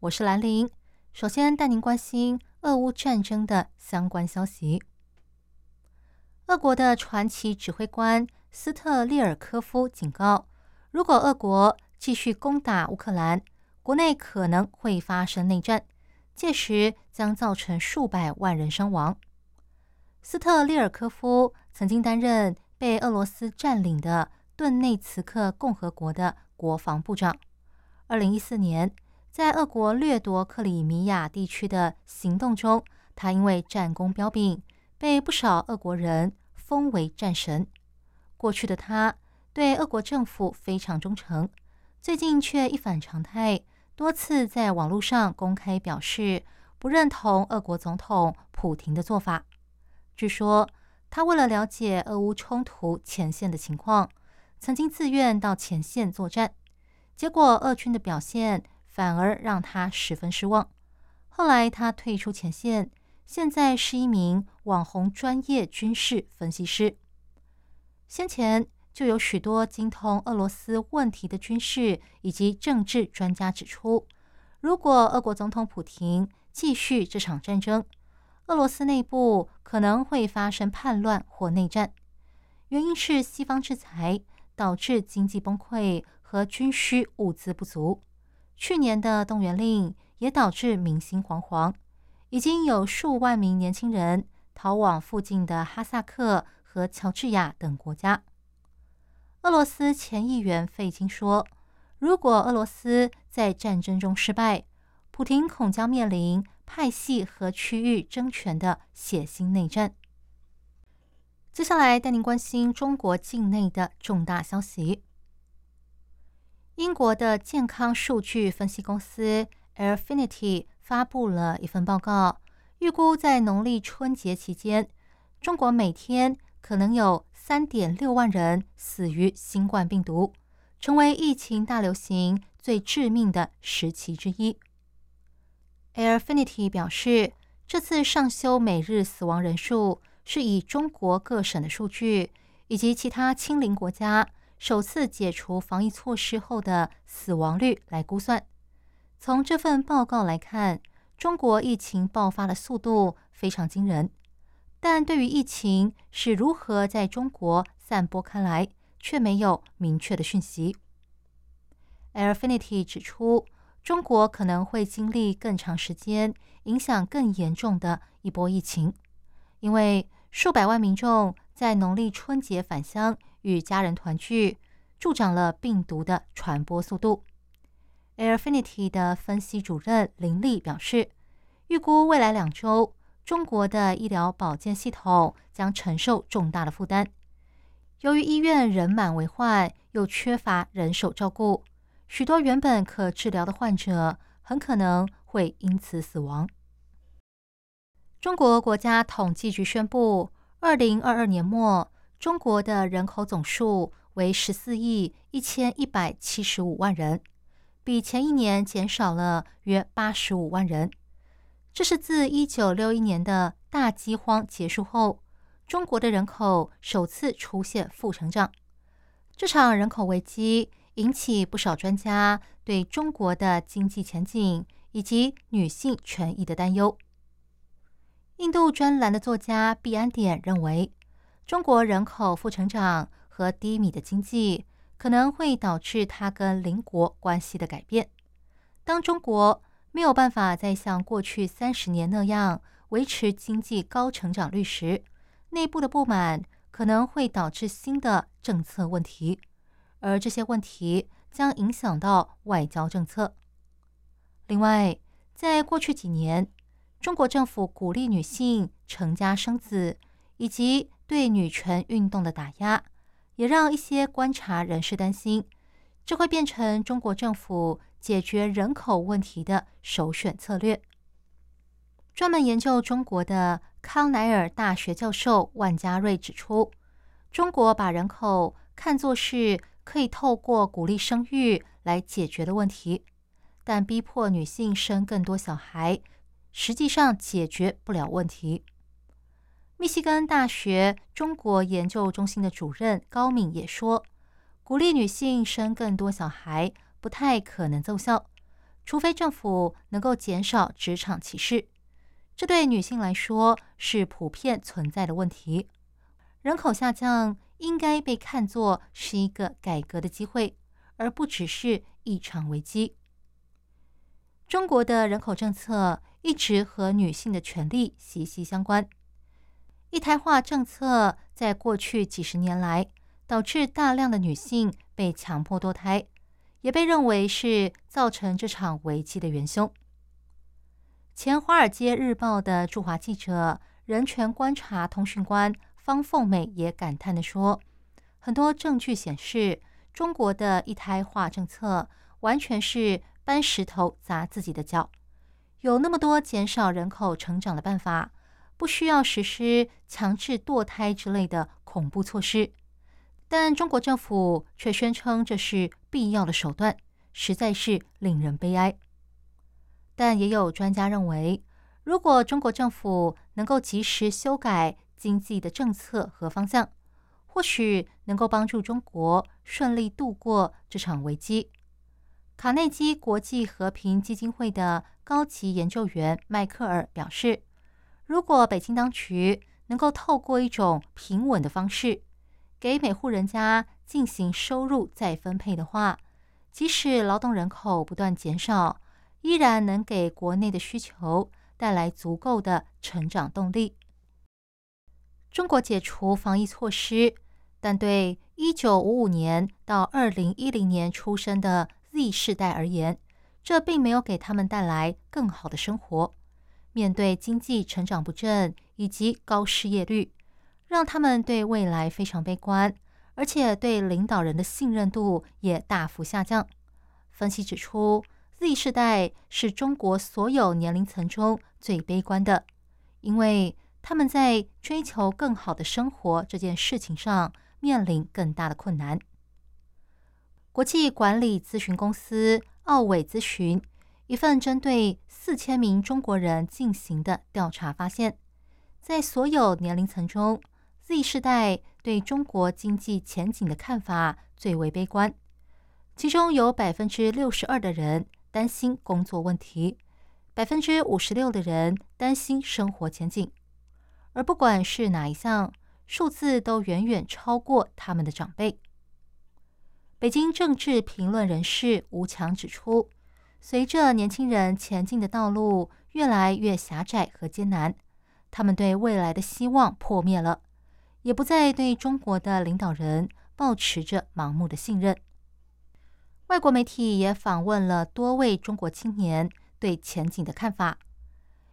我是兰陵。首先带您关心俄乌战争的相关消息。俄国的传奇指挥官斯特列尔科夫警告，如果俄国继续攻打乌克兰，国内可能会发生内战，届时将造成数百万人伤亡。斯特列尔科夫曾经担任被俄罗斯占领的顿内茨克共和国的国防部长。二零一四年，在俄国掠夺克里米亚地区的行动中，他因为战功彪炳。被不少俄国人封为战神。过去的他对俄国政府非常忠诚，最近却一反常态，多次在网络上公开表示不认同俄国总统普廷的做法。据说他为了了解俄乌冲突前线的情况，曾经自愿到前线作战，结果俄军的表现反而让他十分失望。后来他退出前线。现在是一名网红专业军事分析师。先前就有许多精通俄罗斯问题的军事以及政治专家指出，如果俄国总统普京继续这场战争，俄罗斯内部可能会发生叛乱或内战。原因是西方制裁导致经济崩溃和军需物资不足。去年的动员令也导致民心惶惶。已经有数万名年轻人逃往附近的哈萨克和乔治亚等国家。俄罗斯前议员费金说：“如果俄罗斯在战争中失败，普廷恐将面临派系和区域争权的血腥内战。”接下来带您关心中国境内的重大消息。英国的健康数据分析公司 Airfinity。发布了一份报告，预估在农历春节期间，中国每天可能有三点六万人死于新冠病毒，成为疫情大流行最致命的时期之一。Airfinity 表示，这次上修每日死亡人数是以中国各省的数据以及其他亲邻国家首次解除防疫措施后的死亡率来估算。从这份报告来看，中国疫情爆发的速度非常惊人，但对于疫情是如何在中国散播开来，却没有明确的讯息。Airfinity 指出，中国可能会经历更长时间、影响更严重的一波疫情，因为数百万民众在农历春节返乡与家人团聚，助长了病毒的传播速度。Airfinity 的分析主任林立表示，预估未来两周，中国的医疗保健系统将承受重大的负担。由于医院人满为患，又缺乏人手照顾，许多原本可治疗的患者很可能会因此死亡。中国国家统计局宣布，二零二二年末，中国的人口总数为十四亿一千一百七十五万人。比前一年减少了约八十五万人，这是自一九六一年的大饥荒结束后，中国的人口首次出现负成长。这场人口危机引起不少专家对中国的经济前景以及女性权益的担忧。印度专栏的作家毕安典认为，中国人口负成长和低迷的经济。可能会导致它跟邻国关系的改变。当中国没有办法再像过去三十年那样维持经济高成长率时，内部的不满可能会导致新的政策问题，而这些问题将影响到外交政策。另外，在过去几年，中国政府鼓励女性成家生子，以及对女权运动的打压。也让一些观察人士担心，这会变成中国政府解决人口问题的首选策略。专门研究中国的康奈尔大学教授万家瑞指出，中国把人口看作是可以透过鼓励生育来解决的问题，但逼迫女性生更多小孩，实际上解决不了问题。密西根大学中国研究中心的主任高敏也说，鼓励女性生更多小孩不太可能奏效，除非政府能够减少职场歧视。这对女性来说是普遍存在的问题。人口下降应该被看作是一个改革的机会，而不只是一场危机。中国的人口政策一直和女性的权利息息相关。一胎化政策在过去几十年来导致大量的女性被强迫堕胎，也被认为是造成这场危机的元凶。前《华尔街日报》的驻华记者、人权观察通讯官方凤美也感叹地说：“很多证据显示，中国的一胎化政策完全是搬石头砸自己的脚。有那么多减少人口成长的办法，不需要实施强制堕胎之类的恐怖措施，但中国政府却宣称这是必要的手段，实在是令人悲哀。”但也有专家认为，如果中国政府能够及时修改经济的政策和方向，或许能够帮助中国顺利度过这场危机。卡内基国际和平基金会的高级研究员迈克尔表示，如果北京当局能够透过一种平稳的方式，给每户人家进行收入再分配的话，即使劳动人口不断减少，依然能给国内的需求带来足够的成长动力。中国解除防疫措施，但对一九五五年到二零一零年出生的 Z 世代而言，这并没有给他们带来更好的生活。面对经济成长不振以及高失业率，让他们对未来非常悲观，而且对领导人的信任度也大幅下降。分析指出。Z 世代是中国所有年龄层中最悲观的，因为他们在追求更好的生活这件事情上面临更大的困难。国际管理咨询公司奥伟咨询一份针对四千名中国人进行的调查发现，在所有年龄层中，Z 世代对中国经济前景的看法最为悲观，其中有百分之六十二的人。担心工作问题，百分之五十六的人担心生活前景，而不管是哪一项，数字都远远超过他们的长辈。北京政治评论人士吴强指出，随着年轻人前进的道路越来越狭窄和艰难，他们对未来的希望破灭了，也不再对中国的领导人抱持着盲目的信任。外国媒体也访问了多位中国青年对前景的看法。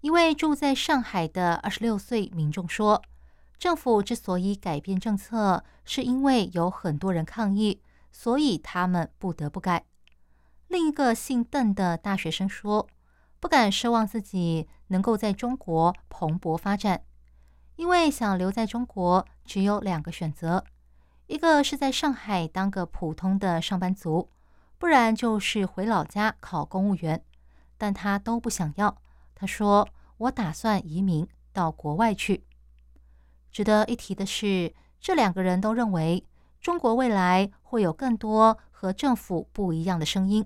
一位住在上海的二十六岁民众说：“政府之所以改变政策，是因为有很多人抗议，所以他们不得不改。”另一个姓邓的大学生说：“不敢奢望自己能够在中国蓬勃发展，因为想留在中国只有两个选择：一个是在上海当个普通的上班族。”不然就是回老家考公务员，但他都不想要。他说：“我打算移民到国外去。”值得一提的是，这两个人都认为中国未来会有更多和政府不一样的声音，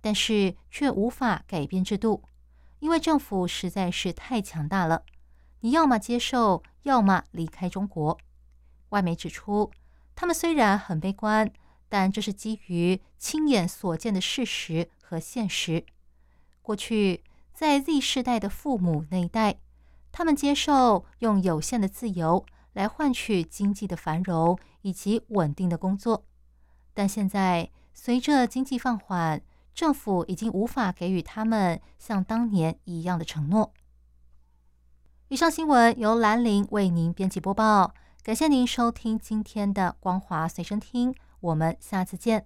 但是却无法改变制度，因为政府实在是太强大了。你要么接受，要么离开中国。外媒指出，他们虽然很悲观。但这是基于亲眼所见的事实和现实。过去在 Z 世代的父母那一代，他们接受用有限的自由来换取经济的繁荣以及稳定的工作。但现在随着经济放缓，政府已经无法给予他们像当年一样的承诺。以上新闻由兰陵为您编辑播报，感谢您收听今天的光华随身听。我们下次见。